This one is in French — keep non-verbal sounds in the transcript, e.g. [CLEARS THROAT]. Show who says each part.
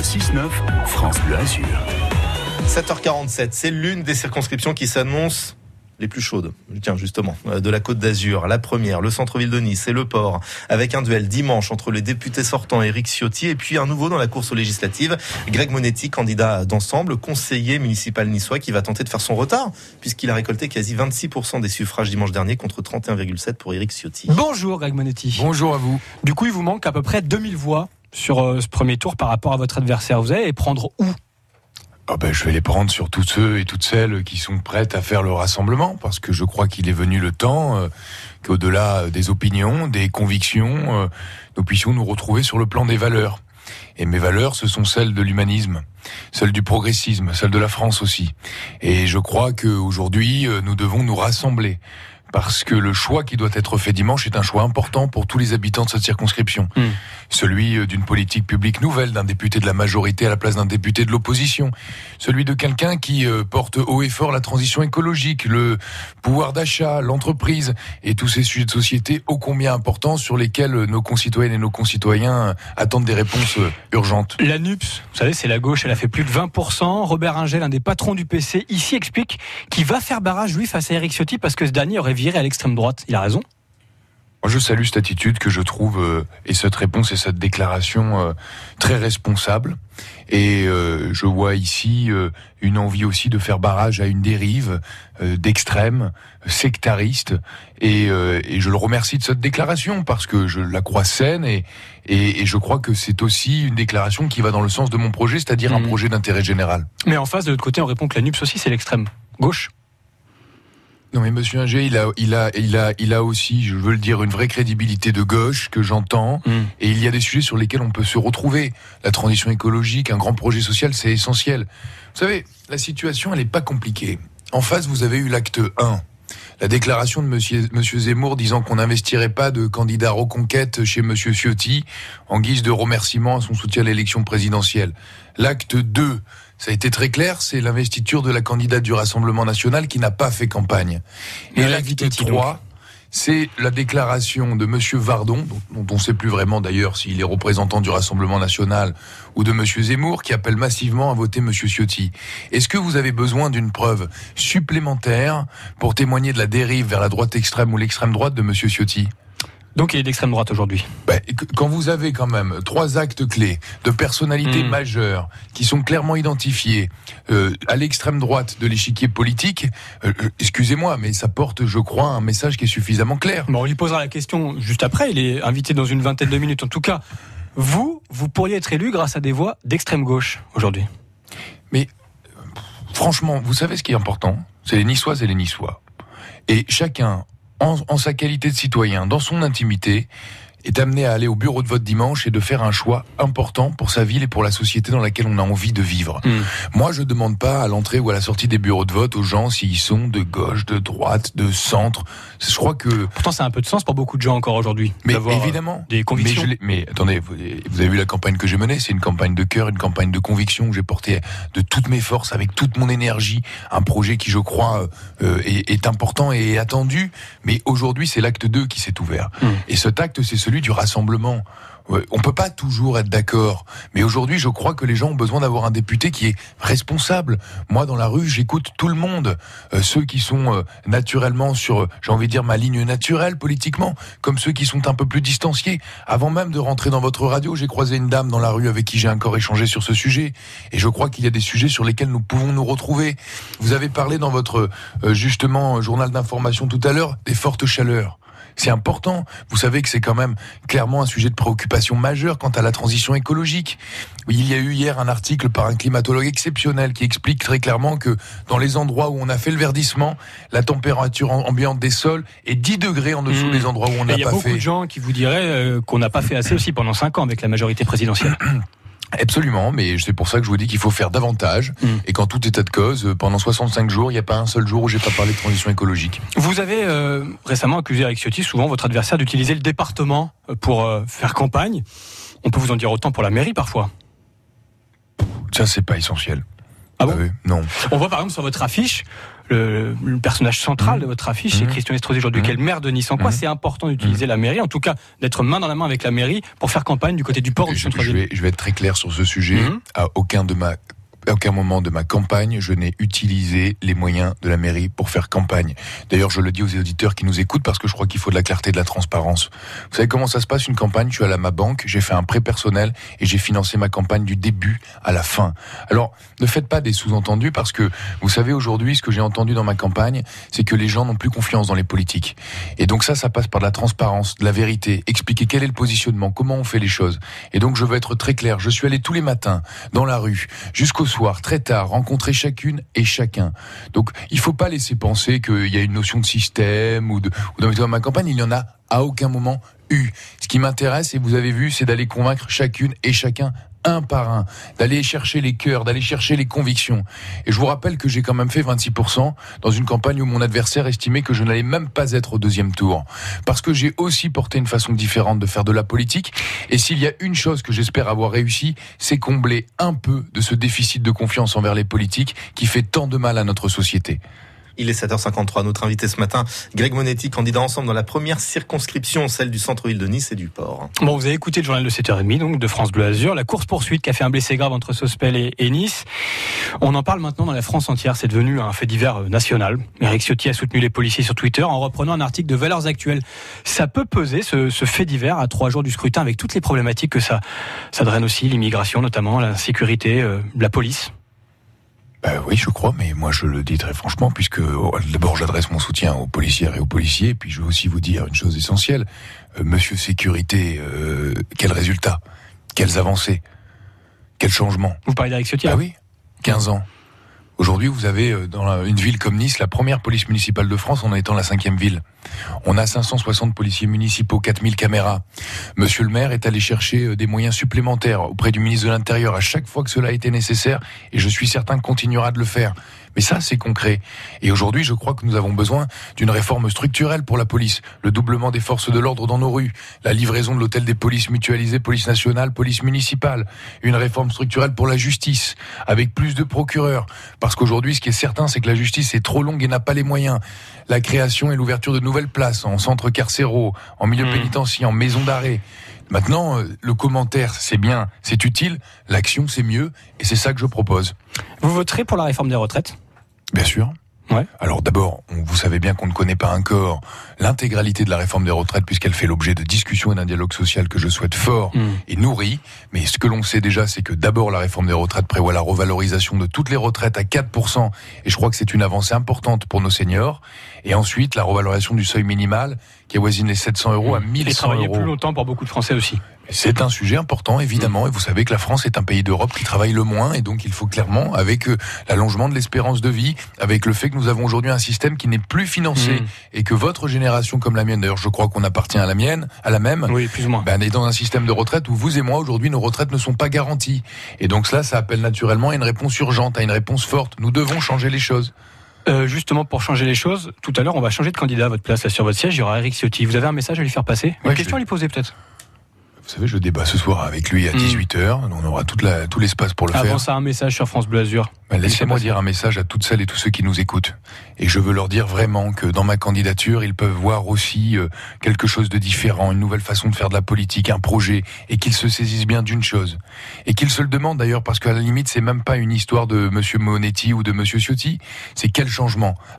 Speaker 1: Le 6-9, France Bleu Azur.
Speaker 2: 7h47, c'est l'une des circonscriptions qui s'annonce les plus chaudes, tiens justement, euh, de la Côte d'Azur. La première, le centre-ville de Nice et le port, avec un duel dimanche entre les députés sortants Éric Ciotti et puis un nouveau dans la course aux législatives, Greg Monetti, candidat d'ensemble, conseiller municipal niçois qui va tenter de faire son retard, puisqu'il a récolté quasi 26% des suffrages dimanche dernier contre 31,7% pour Éric Ciotti.
Speaker 3: Bonjour Greg Monetti.
Speaker 4: Bonjour à vous.
Speaker 3: Du coup, il vous manque à peu près 2000 voix sur euh, ce premier tour par rapport à votre adversaire. Vous allez prendre où?
Speaker 4: Ah ben, je vais les prendre sur tous ceux et toutes celles qui sont prêtes à faire le rassemblement, parce que je crois qu'il est venu le temps euh, qu'au-delà des opinions, des convictions, euh, nous puissions nous retrouver sur le plan des valeurs. Et mes valeurs, ce sont celles de l'humanisme, celles du progressisme, celles de la France aussi. Et je crois qu'aujourd'hui, nous devons nous rassembler parce que le choix qui doit être fait dimanche est un choix important pour tous les habitants de cette circonscription. Hmm. Celui euh, d'une politique publique nouvelle, d'un député de la majorité à la place d'un député de l'opposition. Celui de quelqu'un qui euh, porte haut et fort la transition écologique, le pouvoir d'achat, l'entreprise et tous ces sujets de société ô combien importants sur lesquels euh, nos concitoyennes et nos concitoyens attendent des réponses urgentes.
Speaker 3: La NUPS, vous savez, c'est la gauche, elle a fait plus de 20%. Robert Ingel, un des patrons du PC, ici explique qu'il va faire barrage lui face à Eric Ciotti parce que ce dernier aurait viré à l'extrême droite. Il a raison
Speaker 4: moi, je salue cette attitude que je trouve euh, et cette réponse et cette déclaration euh, très responsable. Et euh, je vois ici une envie aussi de faire barrage à une dérive d'extrême, sectariste. Et, et, je le remercie de cette déclaration parce que je la crois saine et, et, et je crois que c'est aussi une déclaration qui va dans le sens de mon projet, c'est-à-dire un mmh. projet d'intérêt général.
Speaker 3: Mais en face, de l'autre côté, on répond que la NUPS aussi, c'est l'extrême gauche.
Speaker 4: Non mais Monsieur Inger, il a, il a, il a, il a aussi, je veux le dire, une vraie crédibilité de gauche que j'entends. Mm. Et il y a des sujets sur lesquels on peut se retrouver. La transition écologique, un grand projet social, c'est essentiel. Vous savez, la situation, elle n'est pas compliquée. En face, vous avez eu l'acte 1. La déclaration de monsieur, monsieur Zemmour disant qu'on n'investirait pas de candidat reconquête chez monsieur Ciotti en guise de remerciement à son soutien à l'élection présidentielle. L'acte 2 ça a été très clair, c'est l'investiture de la candidate du Rassemblement national qui n'a pas fait campagne. Et l'acte 3, c'est la déclaration de Monsieur Vardon, dont on ne sait plus vraiment d'ailleurs s'il est représentant du Rassemblement national ou de Monsieur Zemmour, qui appelle massivement à voter Monsieur Ciotti. Est-ce que vous avez besoin d'une preuve supplémentaire pour témoigner de la dérive vers la droite extrême ou l'extrême droite de Monsieur Ciotti?
Speaker 3: Donc il est d'extrême droite aujourd'hui.
Speaker 4: Ben, quand vous avez quand même trois actes clés de personnalités hmm. majeures qui sont clairement identifiés euh, à l'extrême droite de l'échiquier politique, euh, euh, excusez-moi, mais ça porte, je crois, un message qui est suffisamment clair.
Speaker 3: Bon, on lui posera la question juste après. Il est invité dans une vingtaine de minutes. En tout cas, vous, vous pourriez être élu grâce à des voix d'extrême gauche aujourd'hui.
Speaker 4: Mais franchement, vous savez ce qui est important? C'est les Niçoises et les Niçois. Et chacun en, sa qualité de citoyen, dans son intimité, est amené à aller au bureau de vote dimanche et de faire un choix important pour sa ville et pour la société dans laquelle on a envie de vivre. Hmm. Moi, je demande pas à l'entrée ou à la sortie des bureaux de vote aux gens s'ils sont de gauche, de droite, de centre. Je crois que
Speaker 3: pourtant ça a un peu de sens pour beaucoup de gens encore aujourd'hui.
Speaker 4: Mais évidemment,
Speaker 3: des convictions.
Speaker 4: Mais, mais attendez, vous, avez vu la campagne que j'ai menée? C'est une campagne de cœur, une campagne de conviction où j'ai porté de toutes mes forces, avec toute mon énergie, un projet qui, je crois, euh, est, est, important et attendu. Mais aujourd'hui, c'est l'acte 2 qui s'est ouvert. Hmm. Et cet acte, c'est celui du rassemblement. On peut pas toujours être d'accord, mais aujourd'hui, je crois que les gens ont besoin d'avoir un député qui est responsable. Moi, dans la rue, j'écoute tout le monde, euh, ceux qui sont euh, naturellement sur, j'ai envie de dire, ma ligne naturelle politiquement, comme ceux qui sont un peu plus distanciés. Avant même de rentrer dans votre radio, j'ai croisé une dame dans la rue avec qui j'ai encore échangé sur ce sujet, et je crois qu'il y a des sujets sur lesquels nous pouvons nous retrouver. Vous avez parlé dans votre euh, justement journal d'information tout à l'heure des fortes chaleurs. C'est important. Vous savez que c'est quand même clairement un sujet de préoccupation majeure quant à la transition écologique. Il y a eu hier un article par un climatologue exceptionnel qui explique très clairement que dans les endroits où on a fait le verdissement, la température ambiante des sols est 10 degrés en dessous mmh. des endroits où on n'a pas fait. Il y a
Speaker 3: beaucoup
Speaker 4: de
Speaker 3: gens qui vous diraient euh, qu'on n'a pas fait assez aussi pendant 5 ans avec la majorité présidentielle. [CLEARS THROAT]
Speaker 4: Absolument, mais c'est pour ça que je vous dis qu'il faut faire davantage mm. et qu'en tout état de cause, pendant 65 jours, il n'y a pas un seul jour où j'ai pas parlé de transition écologique.
Speaker 3: Vous avez euh, récemment accusé Eric Ciotti, souvent votre adversaire, d'utiliser le département euh, pour euh, faire campagne. On peut vous en dire autant pour la mairie parfois.
Speaker 4: Ça, c'est pas essentiel.
Speaker 3: Ah bon
Speaker 4: Non.
Speaker 3: On voit par exemple sur votre affiche le, personnage central
Speaker 4: Mmh.
Speaker 3: de votre affiche, c'est
Speaker 4: Mmh.
Speaker 3: Christian Estrosi aujourd'hui,
Speaker 4: Mmh.
Speaker 3: qui est le maire de Nice. En quoi
Speaker 4: Mmh.
Speaker 3: c'est important d'utiliser la mairie, en tout cas d'être main dans la main avec la mairie pour faire campagne du côté du port ou du
Speaker 4: je, je
Speaker 3: centre-ville
Speaker 4: vais, je vais être très clair sur ce sujet. À aucun de ma aucun moment de ma campagne, je n'ai utilisé les moyens de la mairie pour faire campagne. D'ailleurs, je le dis aux auditeurs qui nous écoutent parce que je crois qu'il faut de la clarté, de la transparence. Vous savez comment ça se passe une campagne? Je suis allé à ma banque, j'ai fait un prêt personnel et j'ai financé ma campagne du début à la fin. Alors, ne faites pas des sous-entendus parce que vous savez aujourd'hui ce que j'ai entendu dans ma campagne, c'est que les gens n'ont plus confiance dans les politiques. Et donc ça, ça passe par de la transparence, de la vérité, expliquer quel est le positionnement, comment on fait les choses. Et donc je veux être très clair. Je suis allé tous les matins dans la rue jusqu'au soir, très tard, rencontrer chacune et chacun. Donc il faut pas laisser penser qu'il y a une notion de système ou de dans ma campagne, il y en a à aucun moment eu. Ce qui m'intéresse, et vous avez vu, c'est d'aller convaincre chacune et chacun un par un, d'aller chercher les cœurs, d'aller chercher les convictions. Et je vous rappelle que j'ai quand même fait 26% dans une campagne où mon adversaire estimait que je n'allais même pas être au deuxième tour. Parce que j'ai aussi porté une façon différente de faire de la politique. Et s'il y a une chose que j'espère avoir réussi, c'est combler un peu de ce déficit de confiance envers les politiques qui fait tant de mal à notre société.
Speaker 2: Il est 7h53. Notre invité ce matin, Greg Monetti, candidat ensemble dans la première circonscription, celle du centre-ville de Nice et du port.
Speaker 3: Bon, vous avez écouté le journal de 7h30, donc, de France Bleu Azur, la course-poursuite qui a fait un blessé grave entre Sospel et, Nice. On en parle maintenant dans la France entière, c'est devenu un fait divers euh, national. Eric Ciotti a soutenu les policiers sur Twitter en reprenant un article de Valeurs Actuelles. Ça peut peser, ce, fait divers, à trois jours du scrutin, avec toutes les problématiques que ça, ça draine aussi, l'immigration notamment, la sécurité, euh, la police.
Speaker 4: Ben oui, je crois, mais moi je le dis très franchement, puisque oh, d'abord j'adresse mon soutien aux policières et aux policiers, puis je veux aussi vous dire une chose essentielle. Euh, Monsieur Sécurité, euh, quel résultat? Quelles avancées? Quel changement?
Speaker 3: Vous parlez d'Eric Ciotti
Speaker 4: Ah oui 15 ans. Aujourd'hui, vous avez euh, dans la- une ville comme Nice la première police municipale de France en étant la cinquième ville. On a 560 policiers municipaux, 4000 caméras. Monsieur le maire est allé chercher euh, des moyens supplémentaires auprès du ministre de l'Intérieur à chaque fois que cela a été nécessaire et je suis certain qu'il continuera de le faire. Mais ça, c'est concret. Et aujourd'hui, je crois que nous avons besoin d'une réforme structurelle pour la police. Le doublement des forces de l'ordre dans nos rues. La livraison de l'hôtel des polices mutualisées, police nationale, police municipale. Une réforme structurelle pour la justice. Avec plus de procureurs. Parce qu'aujourd'hui, ce qui est certain, c'est que la justice est trop longue et n'a pas les moyens. La création et l'ouverture de nouvelles places en centres carcéraux, en milieu
Speaker 3: Mmh.
Speaker 4: pénitentiaire, en maison d'arrêt. Maintenant, euh, le commentaire, c'est bien, c'est utile. L'action, c'est mieux. Et c'est ça que je propose.
Speaker 3: Vous voterez pour la réforme des retraites?
Speaker 4: Bien sûr.
Speaker 3: Ouais.
Speaker 4: Alors d'abord, vous savez bien qu'on ne connaît pas encore l'intégralité de la réforme des retraites puisqu'elle fait l'objet de discussions et d'un dialogue social que je souhaite fort
Speaker 3: Mmh.
Speaker 4: et nourri. Mais ce que l'on sait déjà, c'est que d'abord la réforme des retraites prévoit la revalorisation de toutes les retraites à 4%. Et je crois que c'est une avancée importante pour nos seniors. Et ensuite, la revalorisation du seuil minimal qui avoisine les 700 euros à
Speaker 3: Et
Speaker 4: 1100
Speaker 3: travailler
Speaker 4: euros.
Speaker 3: plus longtemps pour beaucoup de Français aussi.
Speaker 4: C'est un sujet important, évidemment, et vous savez que la France est un pays d'Europe qui travaille le moins, et donc il faut clairement, avec euh, l'allongement de l'espérance de vie, avec le fait que nous avons aujourd'hui un système qui n'est plus financé,
Speaker 3: Mmh.
Speaker 4: et que votre génération comme la mienne, d'ailleurs je crois qu'on appartient à la mienne, à la même,
Speaker 3: Oui, plus ou moins.
Speaker 4: ben, on est dans un système de retraite où vous et moi, aujourd'hui, nos retraites ne sont pas garanties. Et donc cela, ça appelle naturellement à une réponse urgente, à une réponse forte. Nous devons changer les choses.
Speaker 3: Euh, justement, pour changer les choses, tout à l'heure, on va changer de candidat à votre place là, sur votre siège. Il y aura Eric Ciotti. Vous avez un message à lui faire passer? Une
Speaker 4: Ouais,
Speaker 3: question à lui poser peut-être?
Speaker 4: Vous savez, je débat ce soir avec lui à
Speaker 3: Mmh.
Speaker 4: 18h, on aura toute la, tout l'espace pour le faire.
Speaker 3: Avant ça, un message sur France Bleu Azur.
Speaker 4: Laissez-moi dire un message à toutes celles et tous ceux qui nous écoutent. Et je veux leur dire vraiment que dans ma candidature, ils peuvent voir aussi euh, quelque chose de différent, une nouvelle façon de faire de la politique, un projet, et qu'ils se saisissent bien d'une chose. Et qu'ils se le demandent d'ailleurs, parce qu'à la limite, c'est même pas une histoire de Monsieur Monetti ou de Monsieur Ciotti, c'est quel changement?